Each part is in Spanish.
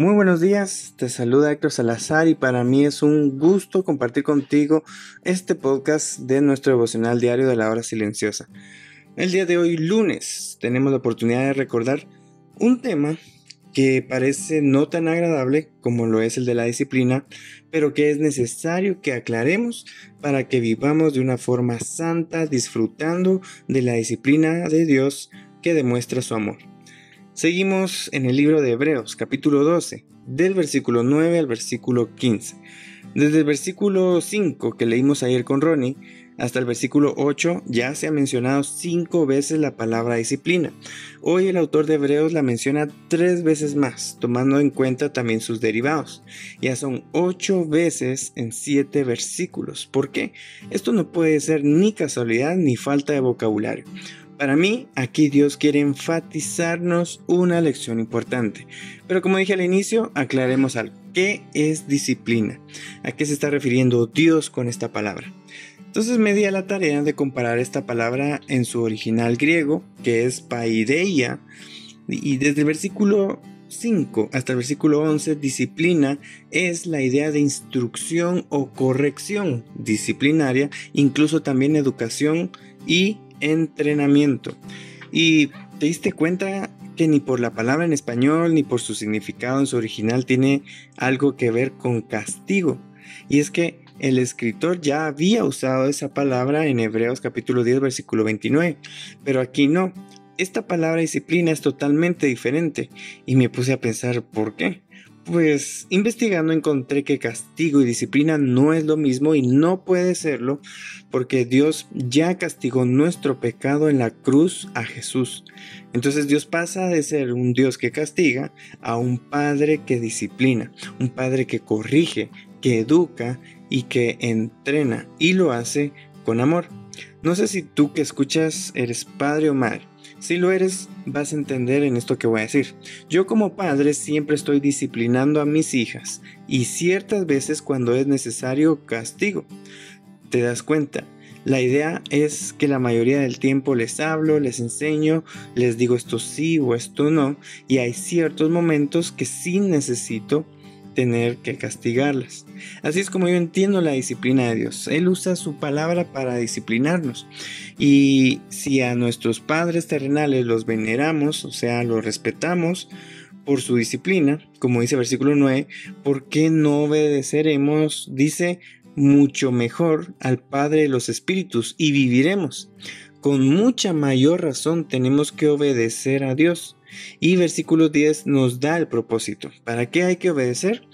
Muy buenos días, te saluda Héctor Salazar y para mí es un gusto compartir contigo este podcast de nuestro devocional diario de la hora silenciosa. El día de hoy, lunes, tenemos la oportunidad de recordar un tema que parece no tan agradable como lo es el de la disciplina, pero que es necesario que aclaremos para que vivamos de una forma santa disfrutando de la disciplina de Dios que demuestra su amor. Seguimos en el libro de Hebreos, capítulo 12, del versículo 9 al versículo 15. Desde el versículo 5 que leímos ayer con Ronnie hasta el versículo 8 ya se ha mencionado cinco veces la palabra disciplina. Hoy el autor de Hebreos la menciona tres veces más, tomando en cuenta también sus derivados. Ya son ocho veces en siete versículos. ¿Por qué? Esto no puede ser ni casualidad ni falta de vocabulario. Para mí, aquí Dios quiere enfatizarnos una lección importante. Pero como dije al inicio, aclaremos algo. ¿Qué es disciplina? ¿A qué se está refiriendo Dios con esta palabra? Entonces me di a la tarea de comparar esta palabra en su original griego, que es paideia, y desde el versículo 5 hasta el versículo 11, disciplina es la idea de instrucción o corrección disciplinaria, incluso también educación y entrenamiento. Y te diste cuenta que ni por la palabra en español ni por su significado en su original tiene algo que ver con castigo. Y es que el escritor ya había usado esa palabra en Hebreos capítulo 10 versículo 29, pero aquí no. Esta palabra disciplina es totalmente diferente y me puse a pensar por qué. Pues investigando encontré que castigo y disciplina no es lo mismo y no puede serlo porque Dios ya castigó nuestro pecado en la cruz a Jesús. Entonces Dios pasa de ser un Dios que castiga a un Padre que disciplina, un Padre que corrige, que educa y que entrena y lo hace con amor. No sé si tú que escuchas eres padre o madre, si lo eres, vas a entender en esto que voy a decir. Yo como padre siempre estoy disciplinando a mis hijas y ciertas veces cuando es necesario castigo. ¿Te das cuenta? La idea es que la mayoría del tiempo les hablo, les enseño, les digo esto sí o esto no, y hay ciertos momentos que sí necesito tener que castigarlas. Así es como yo entiendo la disciplina de Dios. Él usa su palabra para disciplinarnos. Y si a nuestros padres terrenales los veneramos, o sea, los respetamos por su disciplina, como dice el versículo 9, ¿por qué no obedeceremos? Dice mucho mejor al Padre de los Espíritus y viviremos. Con mucha mayor razón tenemos que obedecer a Dios. Y versículo 10 nos da el propósito. ¿Para qué hay que obedecer?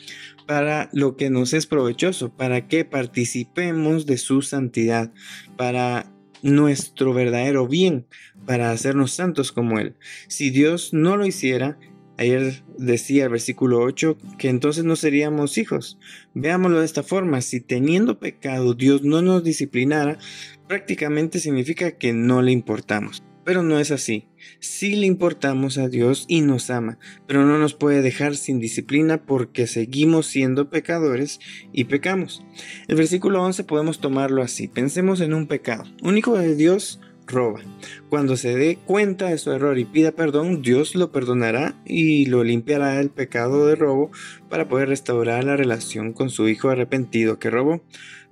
Para lo que nos es provechoso, para que participemos de su santidad, para nuestro verdadero bien, para hacernos santos como Él. Si Dios no lo hiciera, Ayer decía el versículo 8 que entonces no seríamos hijos. Veámoslo de esta forma, si teniendo pecado Dios no nos disciplinara, prácticamente significa que no le importamos. Pero no es así. Sí le importamos a Dios y nos ama, pero no nos puede dejar sin disciplina porque seguimos siendo pecadores y pecamos. El versículo 11 podemos tomarlo así. Pensemos en un pecado. Un hijo de Dios roba. Cuando se dé cuenta de su error y pida perdón, Dios lo perdonará y lo limpiará del pecado de robo para poder restaurar la relación con su hijo arrepentido que robó.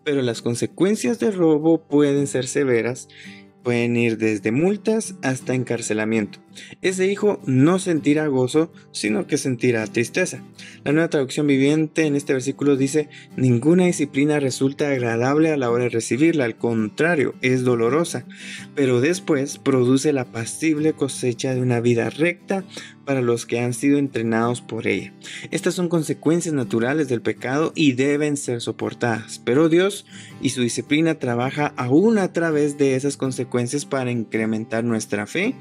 Pero las consecuencias del robo pueden ser severas Pueden ir desde multas hasta encarcelamiento. Ese hijo no sentirá gozo, sino que sentirá tristeza. La nueva traducción viviente en este versículo dice, ninguna disciplina resulta agradable a la hora de recibirla, al contrario, es dolorosa, pero después produce la pasible cosecha de una vida recta para los que han sido entrenados por ella. Estas son consecuencias naturales del pecado y deben ser soportadas, pero Dios y su disciplina trabaja aún a través de esas para incrementar nuestra fe,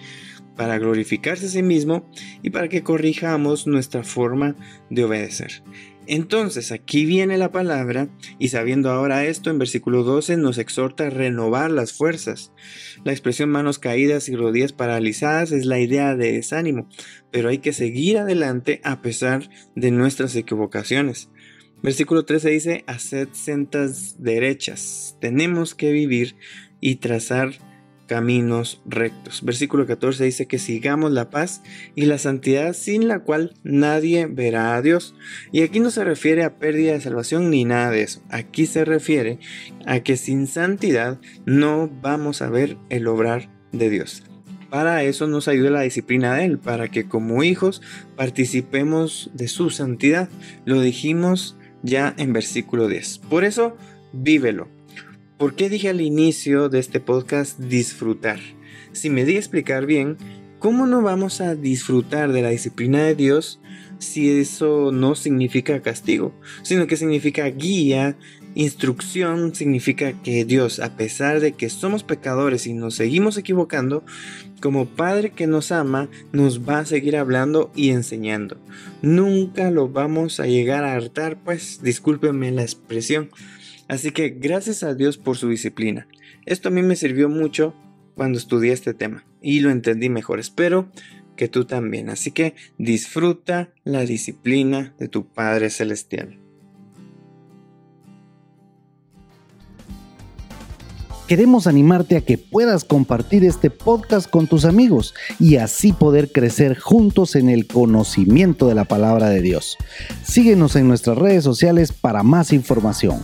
para glorificarse a sí mismo y para que corrijamos nuestra forma de obedecer. Entonces aquí viene la palabra y sabiendo ahora esto en versículo 12 nos exhorta a renovar las fuerzas. La expresión manos caídas y rodillas paralizadas es la idea de desánimo, pero hay que seguir adelante a pesar de nuestras equivocaciones. Versículo 13 dice, haced sentas derechas. Tenemos que vivir y trazar caminos rectos. Versículo 14 dice que sigamos la paz y la santidad sin la cual nadie verá a Dios. Y aquí no se refiere a pérdida de salvación ni nada de eso. Aquí se refiere a que sin santidad no vamos a ver el obrar de Dios. Para eso nos ayuda la disciplina de Él, para que como hijos participemos de su santidad. Lo dijimos ya en versículo 10. Por eso, vívelo. ¿Por qué dije al inicio de este podcast disfrutar? Si me di a explicar bien, ¿cómo no vamos a disfrutar de la disciplina de Dios si eso no significa castigo, sino que significa guía, instrucción, significa que Dios, a pesar de que somos pecadores y nos seguimos equivocando, como Padre que nos ama, nos va a seguir hablando y enseñando. Nunca lo vamos a llegar a hartar, pues discúlpenme la expresión. Así que gracias a Dios por su disciplina. Esto a mí me sirvió mucho cuando estudié este tema y lo entendí mejor. Espero que tú también. Así que disfruta la disciplina de tu Padre Celestial. Queremos animarte a que puedas compartir este podcast con tus amigos y así poder crecer juntos en el conocimiento de la palabra de Dios. Síguenos en nuestras redes sociales para más información.